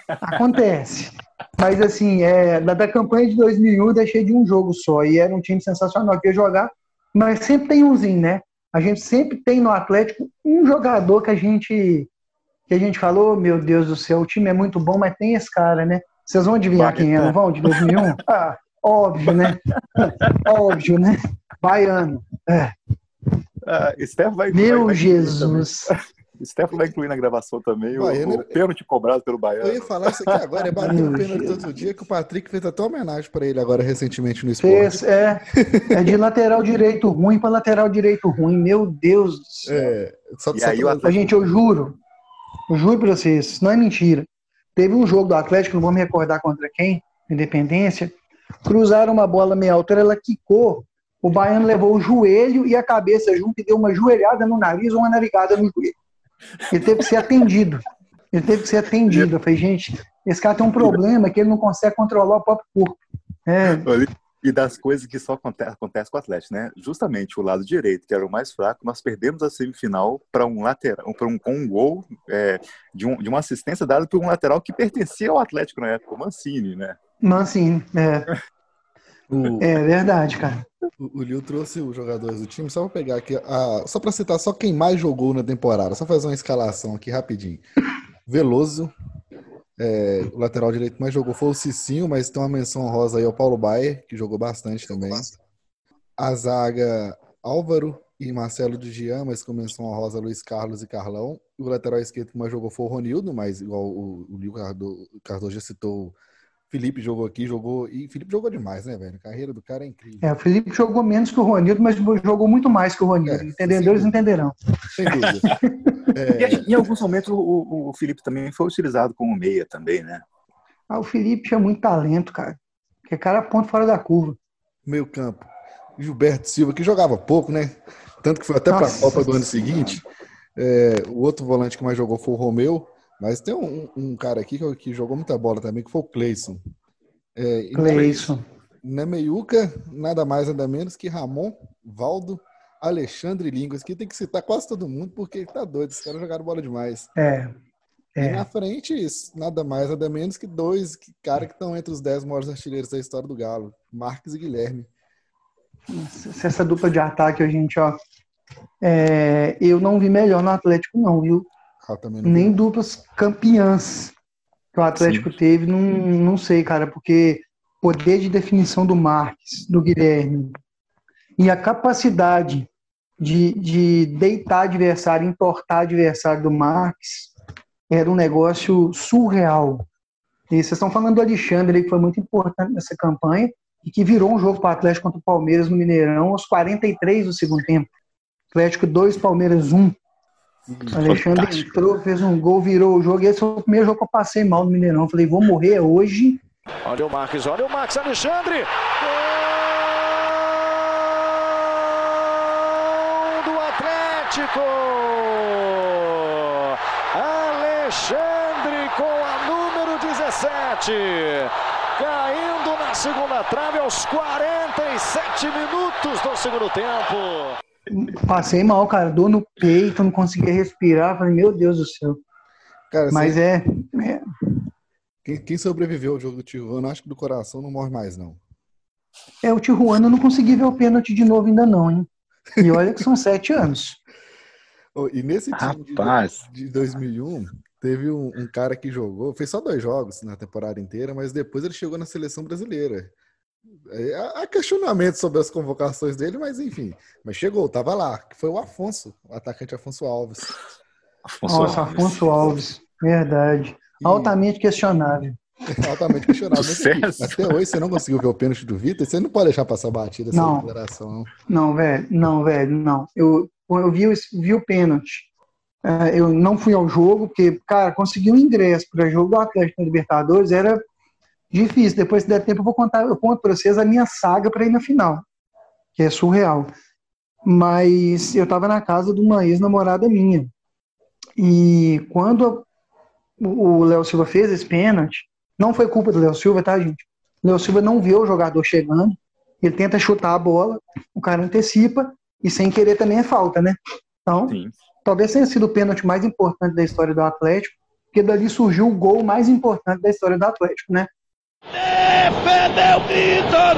Acontece. Mas assim, é, da, da campanha de 2001 eu deixei de um jogo só. E era um time sensacional que ia jogar mas sempre tem umzinho, né? A gente sempre tem no Atlético um jogador que a gente que a gente falou, meu Deus do céu, o time é muito bom, mas tem esse cara, né? Vocês vão adivinhar quem é, não vão? De 2001? Ah, óbvio, né? óbvio, né? Baiano. É. Ah, vai, Meu vai, vai Jesus. Stefano vai incluir na gravação também Baiano, o, o pênalti cobrado pelo Baiano. Eu ia falar isso aqui agora, é bater o pênalti todo dia, que o Patrick fez até homenagem pra ele agora recentemente no esporte. Fez, é, é de lateral direito ruim para lateral direito ruim. Meu Deus do céu. É, só, E só aí o pra- Gente, eu juro, eu juro pra vocês, isso não é mentira. Teve um jogo do Atlético, não vou me recordar contra quem, Independência, cruzaram uma bola meia altura, ela quicou, o Baiano levou o joelho e a cabeça junto e deu uma joelhada no nariz ou uma navegada no joelho. Ele teve que ser atendido. Ele teve que ser atendido. Eu falei, gente, esse cara tem um problema que ele não consegue controlar o próprio corpo. É, E das coisas que só acontece, acontece com o Atlético, né? Justamente o lado direito, que era o mais fraco, nós perdemos a semifinal para um lateral, para um, com um gol é, de, um- de uma assistência dada por um lateral que pertencia ao Atlético na época, o Mancini, né? Mancini, é, o, é verdade, cara. o, o Liu trouxe os jogadores do time, só pra pegar aqui, a, só pra citar só quem mais jogou na temporada, só fazer uma escalação aqui rapidinho. Veloso, é, o lateral direito que mais jogou foi o Cicinho, mas tem uma menção rosa aí ao Paulo Baier, que jogou bastante também. A zaga Álvaro e Marcelo de Gian, mas com menção rosa Luiz Carlos e Carlão. O lateral esquerdo que mais jogou foi o Ronildo, mas igual o, o Liu Cardo- Cardoso já citou, Felipe jogou aqui, jogou. E Felipe jogou demais, né, velho? A carreira do cara é incrível. É, o Felipe jogou menos que o Ronildo, mas jogou muito mais que o Ronildo. É, Entendedores sem entenderão. Sem dúvida. É, E em alguns momentos o, o- Felipe também foi utilizado como meia também, né? Ah, o Felipe tinha muito talento, cara. Que cara ponto fora da curva. meio campo. Gilberto Silva, que jogava pouco, né? Tanto que foi até para a Copa do ano seguinte. É, o outro volante que mais jogou foi o Romeu, mas tem um, um cara aqui que, que jogou muita bola também, que foi o Cleison. É, e Cleison. Na meiuca, nada mais, nada menos que Ramon, Valdo, Alexandre Línguas, que tem que citar quase todo mundo, porque tá doido, esses caras jogaram bola demais. É. E É. na frente, isso, nada mais, nada menos que dois caras que estão entre os dez maiores artilheiros da história do Galo, Marques e Guilherme. Se essa dupla de ataque, a gente, ó. é, eu não vi melhor no Atlético, não, viu? Ah, também não Nem duplas campeãs que o Atlético teve, não, não sei, cara, porque poder de definição do Marques, do Guilherme, e a capacidade de, de deitar adversário, entortar adversário do Marques, era um negócio surreal. E vocês estão falando do Alexandre, que foi muito importante nessa campanha, e que virou um jogo para o Atlético contra o Palmeiras no Mineirão aos 43 do segundo tempo. Atlético 2, Palmeiras 1. Alexandre Fantástico. entrou, fez um gol, virou o jogo. E esse foi o primeiro jogo que eu passei mal no Mineirão. Falei, vou morrer hoje. Olha o Marques, olha o Max Alexandre. Gol do Atlético. Alexandre com a número 17. Caindo na segunda trave aos 47 minutos do segundo tempo. Passei mal, cara. Dor no peito, não conseguia respirar. Falei, meu Deus do céu. Cara, Mas assim, é, é. quem, quem sobreviveu ao jogo do Tijuana, acho que do coração não morre mais, não. É, o Tijuana eu não consegui ver o pênalti de novo ainda não, hein? E olha que são sete anos. Oh, e nesse time de- Rapaz. de, 2001, teve um, um cara que jogou, fez só dois jogos na temporada inteira, mas depois ele chegou na seleção brasileira. É, Há questionamentos sobre as convocações dele, mas enfim. Mas chegou, tava lá, que foi o Afonso, o atacante Afonso Alves. Afonso Nossa, Alves. Afonso Alves. Verdade. E- Altamente questionável. altamente questionável. Até hoje você não conseguiu ver o pênalti do Vitor, você não pode deixar passar batida essa Não. declaração. não. Não, velho, não, velho, não. Eu, eu vi, o- vi o pênalti. É, eu não fui ao jogo, porque, cara, conseguir um ingresso para jogo do Atlético na Libertadores era difícil. Depois, se der tempo, eu vou contar, eu conto para vocês a minha saga para ir na final, que é surreal. Mas eu estava na casa de uma ex-namorada minha. E quando o Léo Silva fez esse pênalti, não foi culpa do Léo Silva, tá, gente? O Léo Silva não viu o jogador chegando, ele tenta chutar a bola, o cara antecipa, e sem querer também é falta, né? Então, Sim. talvez tenha sido o pênalti mais importante da história do Atlético, porque dali surgiu o gol mais importante da história do Atlético, né? Defendeu Vitor!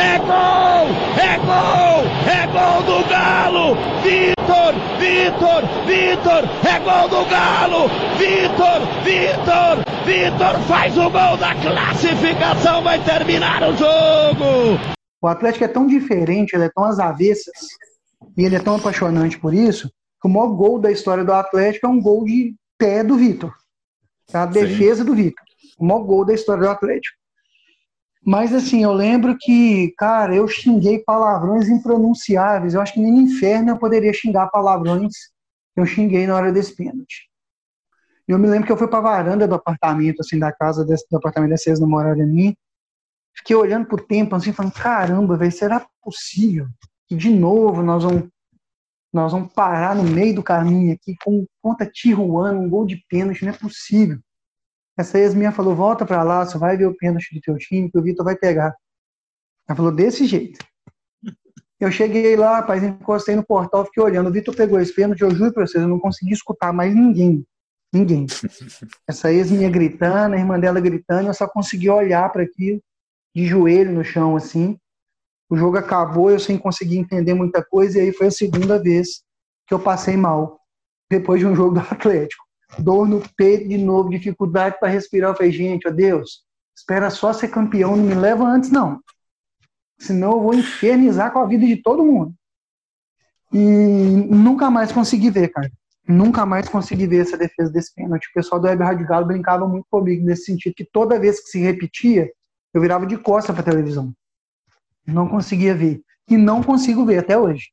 É gol! É gol! É gol do Galo! Vitor! Vitor! Vitor! É gol do Galo! Vitor! Vitor! Vitor faz o gol da classificação, vai terminar o jogo! O Atlético é tão diferente, ele é tão às avessas, e ele é tão apaixonante por isso, que o maior gol da história do Atlético é um gol de pé do Vitor. Tá? A defesa Sim. do Vitor. O maior gol da história do Atlético. Mas assim, eu lembro que, cara, eu xinguei palavrões impronunciáveis. Eu acho que nem no inferno eu poderia xingar palavrões eu xinguei na hora desse pênalti. Eu me lembro que eu fui para a varanda do apartamento, assim, da casa desse, do apartamento dessa ex-namorada minha. Fiquei olhando pro tempo, assim, falando, caramba, velho, será possível que de novo nós vamos, nós vamos parar no meio do caminho aqui com conta Tijuana, um gol de pênalti, não é possível. Essa ex minha falou, volta para lá, você vai ver o pênalti do teu time, que o Vitor vai pegar. Ela falou, desse jeito. Eu cheguei lá, rapaz, encostei no portal, fiquei olhando. O Vitor pegou esse pênalti, eu juro pra vocês, eu não consegui escutar mais ninguém. Ninguém. Essa ex minha gritando, a irmã dela gritando, eu só consegui olhar para aquilo, de joelho no chão, assim. O jogo acabou, eu sem conseguir entender muita coisa, e aí foi a segunda vez que eu passei mal, depois de um jogo do Atlético dor no peito de novo, dificuldade para respirar. Eu falei, gente, ó Deus, espera só ser campeão, não me leva antes, não. Senão eu vou infernizar com a vida de todo mundo. E nunca mais consegui ver, cara. Nunca mais consegui ver essa defesa desse pênalti. O pessoal do Web Rádio Galo brincava muito comigo nesse sentido, que toda vez que se repetia, eu virava de costa para a televisão. Não conseguia ver. E não consigo ver até hoje.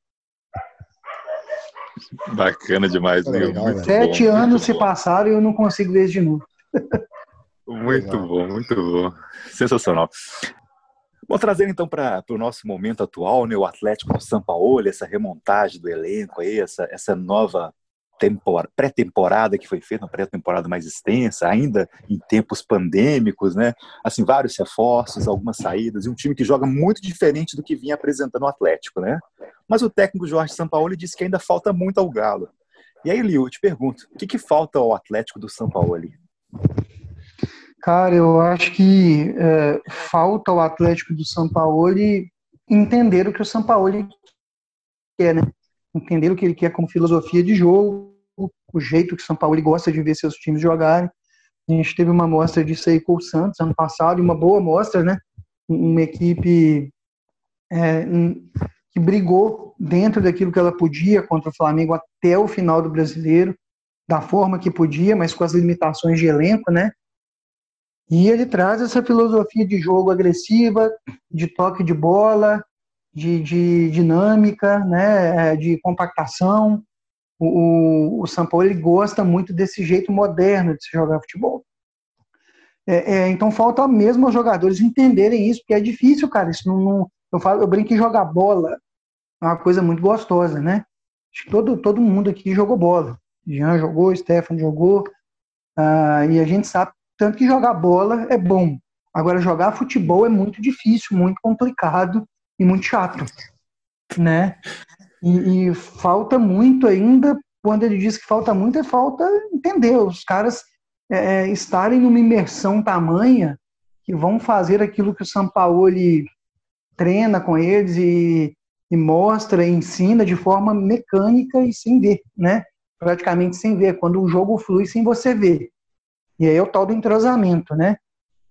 Bacana demais, Nil. Muito Sete bom, anos se bom. passaram e eu não consigo ver isso de novo. muito legal. bom, muito bom. Sensacional. Vou trazer então para o nosso momento atual, né, o Atlético do São Paulo, essa remontagem do elenco aí, essa, essa nova pré-temporada que foi feita, uma pré-temporada mais extensa, ainda em tempos pandêmicos, né? Assim, vários reforços, algumas saídas, e um time que joga muito diferente do que vinha apresentando o Atlético, né? Mas o técnico Jorge Sampaoli disse que ainda falta muito ao Galo. E aí, Liu, eu te pergunto, o que, que falta ao Atlético do ali? Cara, eu acho que é, falta ao Atlético do São Paulo entender o que o São Paulo quer, né? Entender o que ele quer como filosofia de jogo, o jeito que o São Paulo gosta de ver seus times jogarem. A gente teve uma mostra disso aí com o Santos ano passado, uma boa mostra, né? Uma equipe é, que brigou dentro daquilo que ela podia contra o Flamengo até o final do brasileiro, da forma que podia, mas com as limitações de elenco, né? E ele traz essa filosofia de jogo agressiva, de toque de bola, de, de dinâmica, né? de compactação. O, o, São Paulo ele gosta muito desse jeito moderno de se jogar futebol. É, é, então falta mesmo os jogadores entenderem isso, porque é difícil, cara. Isso não, não, eu, falo, eu brinco em jogar bola é uma coisa muito gostosa, né? Acho que todo, todo mundo aqui jogou bola. Jean jogou, Stefano jogou, uh, e a gente sabe tanto que jogar bola é bom. Agora, jogar futebol é muito difícil, muito complicado e muito chato, né? E, e falta muito ainda, quando ele diz que falta muito, é falta entender. Os caras é, é estarem numa imersão tamanha que vão fazer aquilo que o Sampaoli treina com eles e, e mostra, e ensina de forma mecânica e sem ver, né? Praticamente sem ver, quando o jogo flui sem você ver. E aí é o tal do entrosamento, né?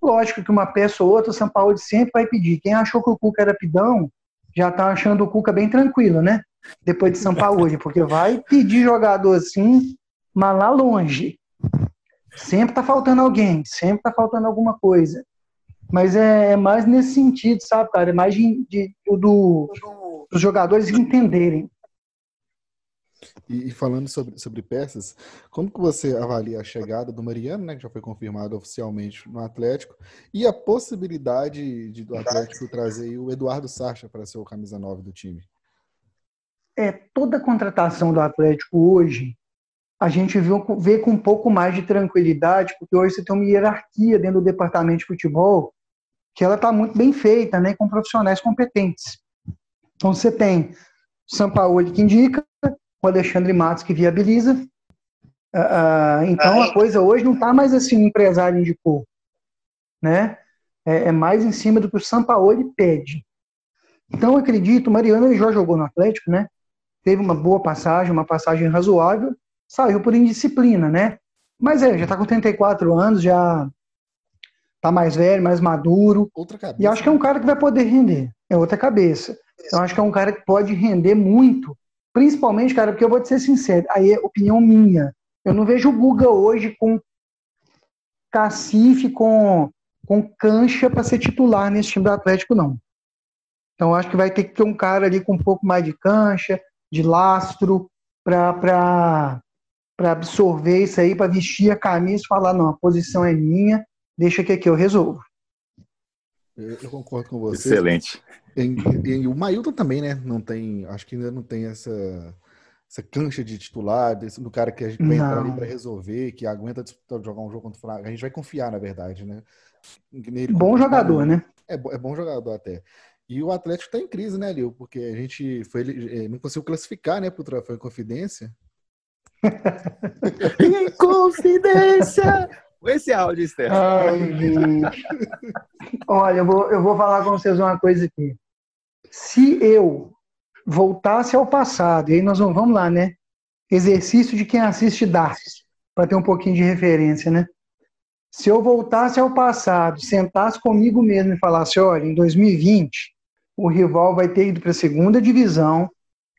Lógico que uma peça ou outra, o São Paulo sempre vai pedir. Quem achou que o Cuca era pidão, já tá achando o Cuca bem tranquilo, né? Depois de São Paulo porque vai pedir jogador assim, mas lá longe. Sempre tá faltando alguém, sempre tá faltando alguma coisa. Mas é, é mais nesse sentido, sabe, cara? É mais de, de, do, dos jogadores entenderem. E, falando sobre, sobre peças, como que você avalia a chegada do Mariano, né, que já foi confirmado oficialmente no Atlético, e a possibilidade de, do Atlético trazer o Eduardo Sacha para ser o camisa 9 do time? É, toda a contratação do Atlético hoje, a gente vê, vê com um pouco mais de tranquilidade, porque hoje você tem uma hierarquia dentro do departamento de futebol que ela está muito bem feita, né, com profissionais competentes. Então você tem Sampaoli que indica, o Alexandre Matos que viabiliza. Uh, então a coisa hoje não está mais assim, o empresário indicou, né? É, é, mais em cima do que o Sampaoli pede. Então, acredito, o Mariano ele já jogou no Atlético, né? Teve uma boa passagem, uma passagem razoável, saiu por indisciplina, né? Mas é, já tá com 34 anos, já tá mais velho, mais maduro. Outra cabeça. E acho que é um cara que vai poder render. É outra cabeça. Eu acho que é um cara que pode render muito. Principalmente, cara, porque eu vou te ser sincero, aí é opinião minha. Eu não vejo o Guga hoje com cacife, com, com cancha para ser titular nesse time do Atlético, não. Então, acho que vai ter que ter um cara ali com um pouco mais de cancha, de lastro, para absorver isso aí, para vestir a camisa e falar: não, a posição é minha, deixa que aqui eu resolvo. Eu concordo com você. Excelente. E, e o Mailton também, né? Não tem, acho que ainda não tem essa, essa cancha de titular, desse, do cara que a gente vai entrar ali para resolver, que aguenta jogar um jogo contra o Flamengo. A gente vai confiar, na verdade, né? Nele Bom jogador, né? É, é bom jogador até. E o Atlético tá em crise, né, Lil? Porque a gente foi, eh, não conseguiu classificar, né, pro troféu em confidência. Inconfidência! Esse áudio, Stefan. Ai, gente. Olha, eu vou, eu vou falar com vocês uma coisa aqui. Se eu voltasse ao passado, e aí nós vamos, vamos lá, né? Exercício de quem assiste Dark, para ter um pouquinho de referência, né? Se eu voltasse ao passado, sentasse comigo mesmo e falasse: olha, em 2020, o rival vai ter ido para a segunda divisão,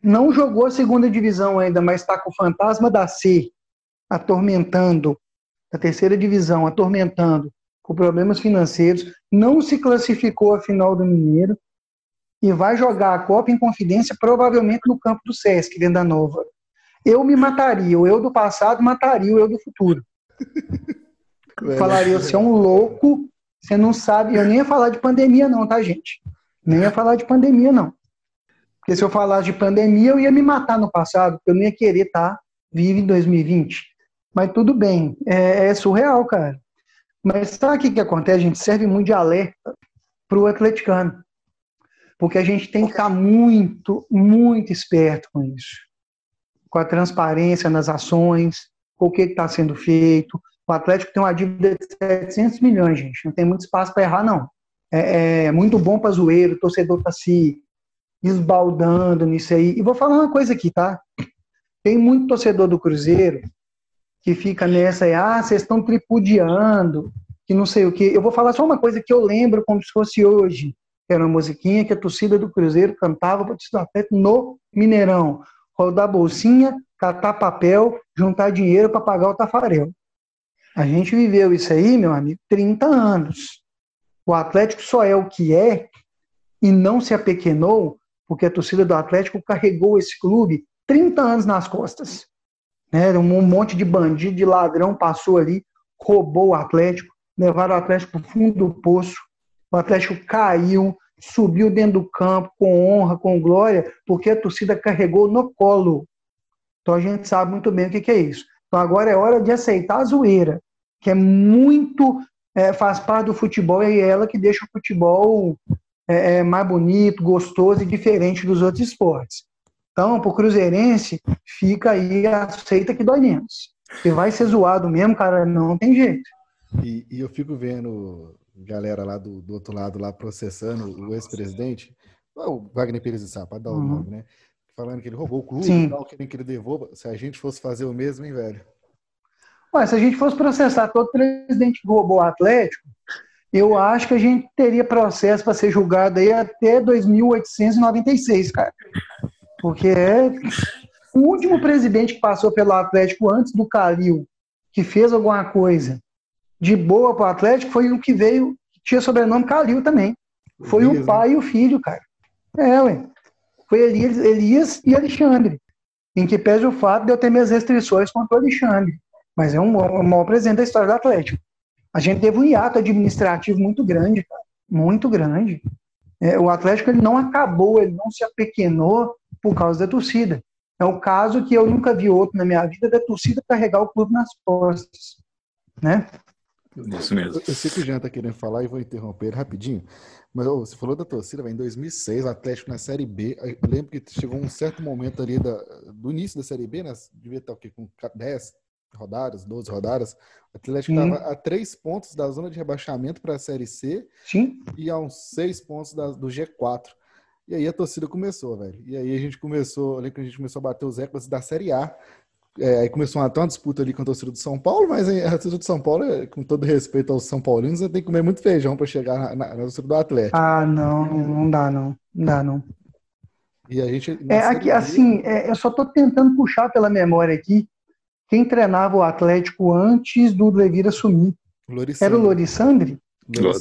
não jogou a segunda divisão ainda, mas está com o fantasma da C atormentando da terceira divisão, atormentando com problemas financeiros, não se classificou à final do Mineiro e vai jogar a Copa em Confidência provavelmente no campo do Sesc, Venda Nova. Eu me mataria, o eu do passado mataria o eu do futuro. Falaria, você é um louco, você não sabe. Eu nem ia falar de pandemia, não, tá, gente? Nem ia falar de pandemia, não. Porque se eu falasse de pandemia, eu ia me matar no passado, porque eu não ia querer estar vivo em 2020. Mas tudo bem, é, é surreal, cara. Mas sabe o que, que acontece? A gente serve muito de alerta para o atleticano. Porque a gente tem que estar muito, muito esperto com isso. Com a transparência nas ações, com o que está sendo feito. O Atlético tem uma dívida de 700 milhões, gente. Não tem muito espaço para errar, não. É, é muito bom para zoeiro, o torcedor está se esbaldando nisso aí. E vou falar uma coisa aqui, tá? Tem muito torcedor do Cruzeiro que fica nessa aí, ah, vocês estão tripudiando, que não sei o quê. Eu vou falar só uma coisa que eu lembro como se fosse hoje. Era uma musiquinha que a torcida do Cruzeiro cantava para a torcida do no Mineirão. Rodar bolsinha, catar papel, juntar dinheiro para pagar o Tafarel. A gente viveu isso aí, meu amigo, 30 anos. O Atlético só é o que é e não se apequenou porque a torcida do Atlético carregou esse clube 30 anos nas costas. Né? Um monte de bandido, de ladrão passou ali, roubou o Atlético, levaram o Atlético para o fundo do poço. O Atlético caiu, subiu dentro do campo com honra, com glória, porque a torcida carregou no colo. Então a gente sabe muito bem o que, que é isso. Então agora é hora de aceitar a zoeira, que é muito, é, faz parte do futebol e é ela que deixa o futebol é, é, mais bonito, gostoso e diferente dos outros esportes. Então, pro Cruzeirense, fica aí, aceita que dói menos. Se vai ser zoado mesmo, cara, não tem jeito. E, e eu fico vendo galera lá do, do outro lado lá processando o ex-presidente, o Wagner Pires de Sá, para dar o Uhum. nome, né? Falando que ele roubou o clube Sim. e tal, querendo que ele devolva. Se a gente fosse fazer o mesmo, hein, velho? Ué, se a gente fosse processar todo presidente que roubou o Atlético, eu acho que a gente teria processo para ser julgado aí até 2896, cara. Porque é o último presidente que passou pelo Atlético antes do Calil, que fez alguma coisa de boa para o Atlético, foi o que veio, que tinha sobrenome Calil também. Foi Elias, o pai e o filho, cara. É, ué. Foi Elias, Elias e Alexandre. Em que pese o fato de eu ter minhas restrições contra o Alexandre. Mas é um, o maior presente da história do Atlético. A gente teve um hiato administrativo muito grande, cara. Muito grande. É, o Atlético ele não acabou, ele não se apequenou por causa da torcida. É o caso que eu nunca vi outro na minha vida da torcida carregar o clube nas costas. Né? Isso mesmo. Eu, eu sei que o Jean tá querendo falar e vou interromper ele rapidinho. Mas ô, você falou da torcida, velho, em 2006, o Atlético na Série B. Eu lembro que chegou um certo momento ali da, do início da Série B, né? Devia estar o quê? Com 10 rodadas, 12 rodadas. O Atlético estava a 3 pontos da zona de rebaixamento para a Série C Sim. e a uns 6 pontos da- do G4. E aí a torcida começou, velho. E aí a gente começou, lembro que a gente começou a bater os recordes da Série A. É, aí começou uma, uma disputa ali com a torcida do São Paulo, mas a torcida do São Paulo, com todo respeito aos São Paulinos, tem que comer muito feijão para chegar na, na, na, torcida do Atlético. Ah, não, não dá não, não dá não. E a gente. É, aqui, assim, é, eu só tô tentando puxar pela memória aqui quem treinava o Atlético antes do Levira assumir. Era o Lorissandre?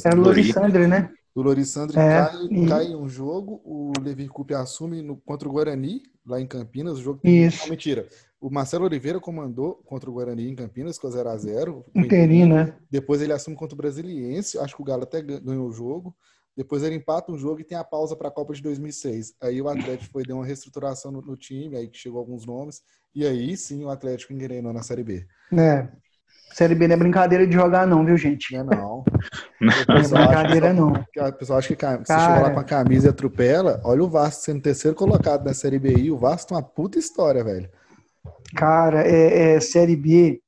Era o Lorissandre, né? O Lorissandre é, cai, e... cai em um jogo, o Levi Coupe assume no, contra o Guarani, lá em Campinas. O jogo Isso. Não, mentira. O Marcelo Oliveira comandou contra o Guarani em Campinas, com 0x0. Inteirinho, né? Depois ele assume contra o Brasiliense. Acho que o Galo até ganhou o jogo. Depois ele empata um jogo e tem a pausa para a Copa de 2006. Aí o Atlético foi deu uma reestruturação no, no, time, aí que chegou alguns nomes. E aí sim o Atlético engrenou na Série B. É. Série B não é brincadeira de jogar, não, viu, gente? Não é não. Não é brincadeira, não. O pessoal acha que você Cara... chega lá com a camisa e atropela. Olha o Vasco sendo terceiro colocado na Série B. E o Vasco tem uma puta história, velho. Cara, é, é, Série B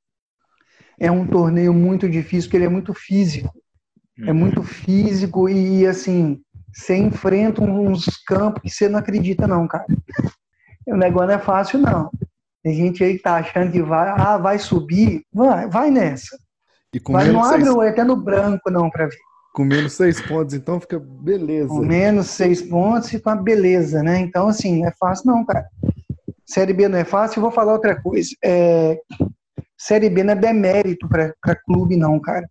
é um torneio muito difícil, porque ele é muito físico. É uhum. muito físico e, assim, você enfrenta uns campos que você não acredita, não, cara. O negócio não é fácil, não. Tem gente aí que tá achando que vai, ah, vai subir. Vai, vai nessa. E com Mas não seis... abre o até no branco, não, para ver. Com menos seis pontos, então fica beleza. Com menos seis pontos e com a beleza, né? Então, assim, não é fácil, não, cara. Série B não é fácil, eu vou falar outra coisa. É... Série B não é demérito para clube, não, cara.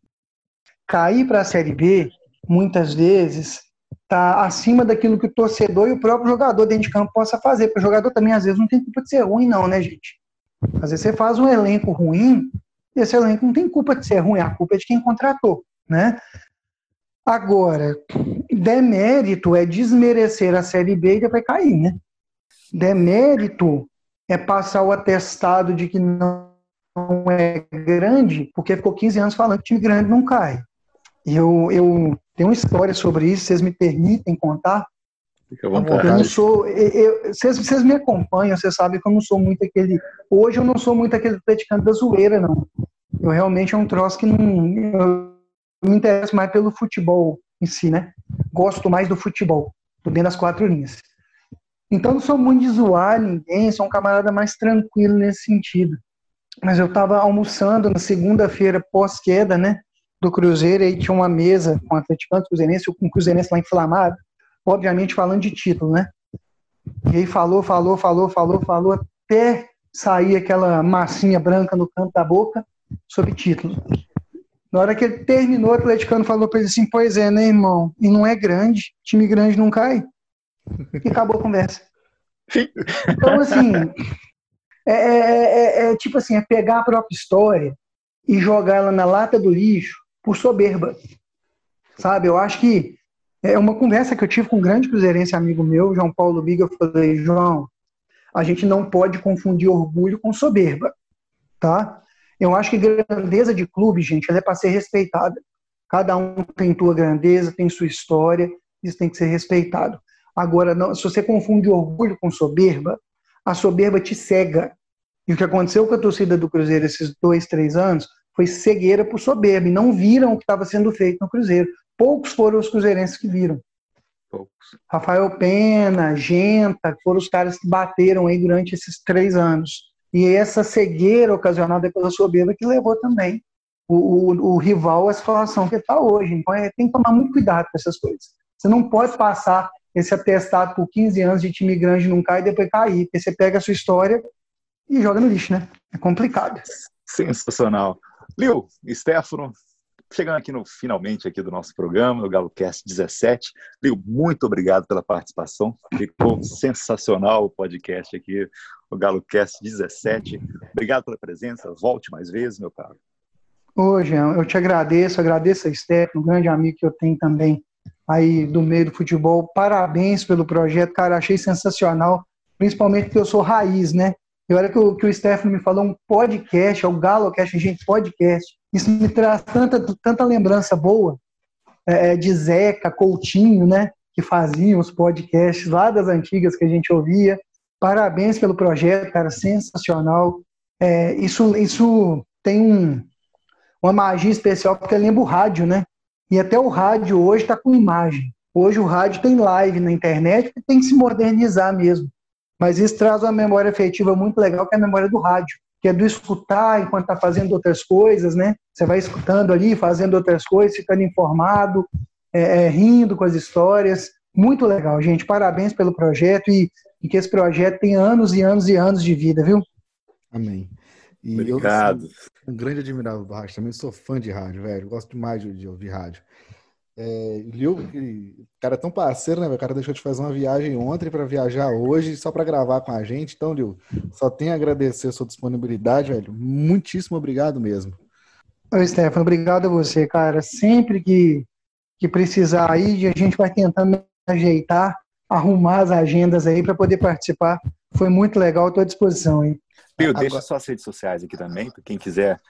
Cair para a Série B, muitas vezes, tá acima daquilo que o torcedor e o próprio jogador dentro de campo possa fazer. Porque o jogador também, às vezes, não tem culpa de ser ruim, não, né, gente? Às vezes você faz um elenco ruim e esse elenco não tem culpa de ser ruim, a culpa é de quem contratou, né? Agora, demérito é desmerecer a Série B e depois cair, né? Demérito é passar o atestado de que não é grande, porque ficou 15 anos falando que time grande não cai. Eu, eu tenho uma história sobre isso, vocês me permitem contar? Fica à vontade. Eu não sou. Eu, vocês, vocês me acompanham, vocês sabem que eu não sou muito aquele. Hoje eu não sou muito aquele praticante da zoeira, não. Eu realmente é um troço que não. Eu, eu me interesso mais pelo futebol em si, né? Gosto mais do futebol, do dentro das quatro linhas. Então não sou muito de zoar ninguém, sou um camarada mais tranquilo nesse sentido. Mas eu estava almoçando na segunda-feira pós-queda, né? Do Cruzeiro, aí tinha uma mesa com atleticanos cruzeirense, com o cruzeirense lá inflamado, obviamente falando de título, né? E aí falou, falou, falou, falou, falou, até sair aquela massinha branca no canto da boca sobre título. Na hora que ele terminou, o atleticano falou para ele assim, pois é, né, irmão? E não é grande, time grande não cai. E acabou a conversa. Então, assim, é, é, é, é tipo assim, é pegar a própria história e jogar ela na lata do lixo por soberba. Sabe? Eu acho que é uma conversa que eu tive com um grande cruzeirense amigo meu, João Paulo Biga, eu falei, João, a gente não pode confundir orgulho com soberba, tá? Eu acho que grandeza de clube, gente, ela é para ser respeitada. Cada um tem sua grandeza, tem sua história, isso tem que ser respeitado. Agora, não, se você confunde orgulho com soberba, a soberba te cega. E o que aconteceu com a torcida do Cruzeiro esses dois, três anos foi cegueira por soberba, e não viram o que estava sendo feito no Cruzeiro. Poucos foram os cruzeirenses que viram. Poucos. Rafael Pena, Genta, foram os caras que bateram aí durante esses três anos. E essa cegueira ocasionada pela soberba que levou também o, o, o rival à situação que está hoje. Então é, tem que tomar muito cuidado com essas coisas. Você não pode passar esse atestado por 15 anos de time grande não cai e depois cair, porque você pega a sua história e joga no lixo, né? É complicado. Sensacional. Liu, Stefano, chegando aqui no finalmente aqui do nosso programa, no GaloCast 17. Liu, muito obrigado pela participação. Ficou sensacional o podcast aqui, o GaloCast 17. Obrigado pela presença. Volte mais vezes, meu caro. Ô, Jean, eu te agradeço, agradeço a Stefano, um grande amigo que eu tenho também aí do meio do futebol. Parabéns pelo projeto, cara, achei sensacional, principalmente porque eu sou raiz, né? E olha que o, que o Stefano me falou, um podcast, é o GaloCast, gente, podcast. Isso me traz tanta, tanta lembrança boa é, é, de Zeca, Coutinho, né? Que faziam os podcasts lá das antigas que a gente ouvia. Parabéns pelo projeto, cara, sensacional. É, isso, isso tem um, uma magia especial, porque lembra o rádio, né? E até o rádio hoje está com imagem. Hoje o rádio tem live na internet, porque tem que se modernizar mesmo. Mas isso traz uma memória afetiva muito legal, que é a memória do rádio, que é do escutar enquanto está fazendo outras coisas, né? Você vai escutando ali, fazendo outras coisas, ficando informado, é, é, rindo com as histórias. Muito legal, gente. Parabéns pelo projeto e, e, que esse projeto tenha anos e anos e anos de vida, viu? Amém. E Obrigado. Eu sou um grande admirador do rádio, também sou fã de rádio, velho. Gosto demais de, de ouvir rádio. É, Liu, cara é tão parceiro, né? O cara deixou de fazer uma viagem ontem para viajar hoje só para gravar com a gente. Então, Liu, só tenho a agradecer a sua disponibilidade, velho. Muitíssimo obrigado mesmo. Oi, Stefano, obrigado a você, cara. Sempre que, que precisar aí, a gente vai tentando ajeitar, arrumar as agendas aí para poder participar. Foi muito legal, estou à disposição aí. Liu, deixa suas redes sociais aqui também, para quem quiser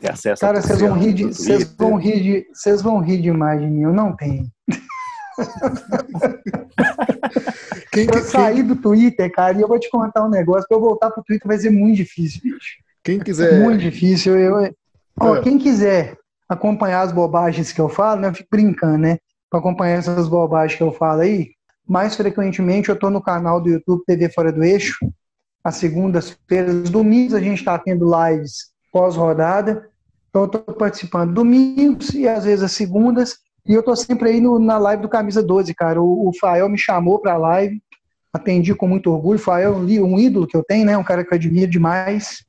ter acesso Cara, vocês vão, rir de, vocês vão rir de, vocês vão rir demais de mim, eu não tenho. quem, eu sair do Twitter, cara, e eu vou te contar um negócio, para eu voltar pro Twitter vai ser muito difícil, bicho. Quem quiser. Muito difícil. Eu, ó, é. Quem quiser acompanhar as bobagens que eu falo, né? Eu fico brincando, né? Para acompanhar essas bobagens que eu falo aí, mais frequentemente eu tô no canal do YouTube TV Fora do Eixo, às segundas-feiras, domingos a gente está tendo lives pós-rodada. Então, eu estou participando domingos e às vezes as segundas. E eu estou sempre aí no, na live do Camisa 12, cara. O, o Fael me chamou para a live, atendi com muito orgulho. O Fael é um ídolo que eu tenho, né? Um cara que eu admiro demais.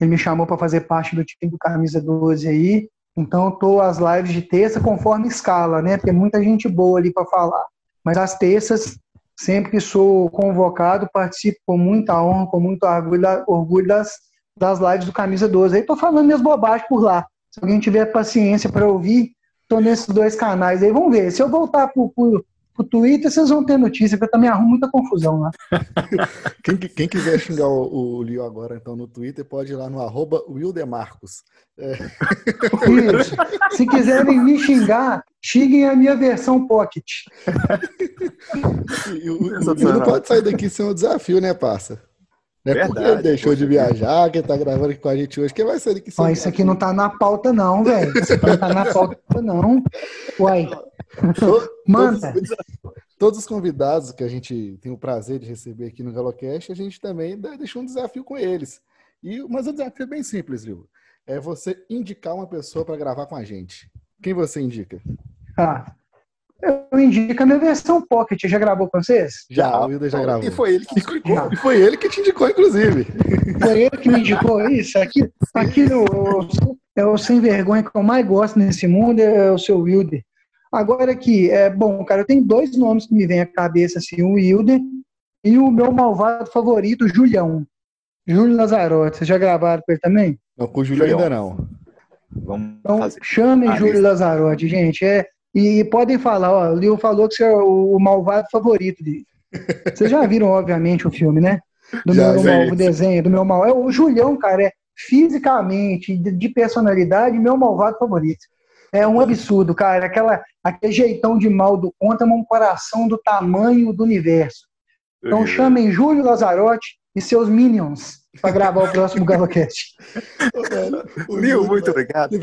Ele me chamou para fazer parte do time do Camisa 12 aí. Então, eu estou às lives de terça conforme escala, né? Porque muita gente boa ali para falar. Mas às terças Sempre que sou convocado, participo com muita honra, com muito orgulho, das, das lives do Camisa 12. Aí tô falando minhas bobagens por lá. Se alguém tiver paciência para ouvir, tô nesses dois canais aí. Vamos ver. Se eu voltar pro, pro, Twitter, vocês vão ter notícia, porque eu também arrumo muita confusão lá. quem, quem, quiser xingar o, o Lio agora, então, no Twitter, pode ir lá no arroba Wildemarcos. É. Isso. Se quiserem me xingar, xinguem a minha versão Pocket. e o, o, não pode sair daqui sem um desafio, né, parça? É Verdade, porque ele deixou de viajar, que tá gravando aqui com a gente hoje. Quem vai daqui sem Ó, Isso aqui não tá na pauta, não, velho. Isso aqui não tá na pauta, não. Uai. Manda. Todos, todos, os convidados que a gente tem o prazer de receber aqui no Galocast, a gente também deixou um desafio com eles. E, mas o desafio é bem simples, viu? É você indicar uma pessoa para gravar com a gente. Quem você indica? Ah, eu indico a minha versão Pocket. Já gravou com vocês? Já, o Wilder já gravou. E foi ele que indicou. E foi ele que te indicou, inclusive. Foi ele que me indicou isso. Aqui, aqui no, é o sem vergonha que eu mais gosto nesse mundo é o seu Wilder. Agora aqui, é bom, cara, eu tenho dois nomes que me vêm à cabeça, assim, o Wilder e o meu malvado favorito, Julião. Júlio Lazarotti. Vocês já gravaram com ele também? Não, com o Júlio ainda não. Vamos então, fazer. chamem Júlio Lazarotti, gente. É, e podem falar, ó, o Leo falou que você é o, malvado favorito dele. Vocês já viram, obviamente, o filme, né? Do já, meu mal, o desenho, do meu mal. É o Julião, cara, é fisicamente, de, de personalidade, meu malvado favorito. É um absurdo, cara. Aquela, aquele jeitão de mal do conta, um coração do tamanho do universo. Então chamem Júlio Lazarotti e seus Minions para gravar o próximo GaloCast. Lio, muito obrigado. Que,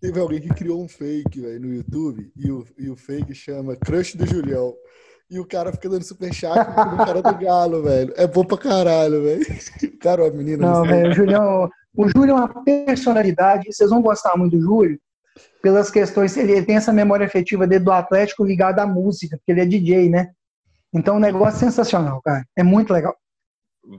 teve alguém, que, criou um fake véio, no YouTube e o, e o fake chama Crush do Julião. E o cara fica dando super chat no cara do Galo, velho. É bom pra caralho, velho. O cara, a menina. Não, velho, o Julião, o Júlio é uma personalidade. Vocês vão gostar muito do Júlio pelas questões. Ele tem essa memória afetiva dele do Atlético ligada à música, porque ele é DJ, né? Então, um negócio sensacional, cara. É muito legal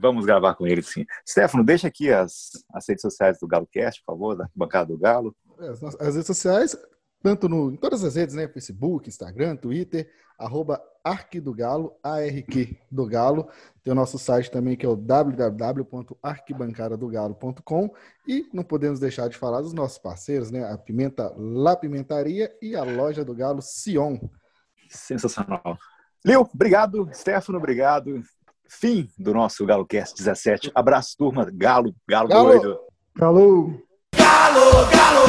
vamos gravar com ele sim. Stefano, deixa aqui as, as redes sociais do GaloCast, por favor, da bancada do Galo. É, as redes sociais, tanto no, em todas as redes, né? Facebook, Instagram, Twitter, arroba Arq do Galo, ARQ do Galo. Tem o nosso site também que é o www.arquibancaradogalo.com e não podemos deixar de falar dos nossos parceiros, né? A Pimenta La Pimentaria e a loja do Galo Sion. Sensacional. Leo, obrigado. Stefano, obrigado fim do nosso Galo Cast 17. Abraço, turma. Galo, Galo, Galo. doido. Galo. Galo, galo.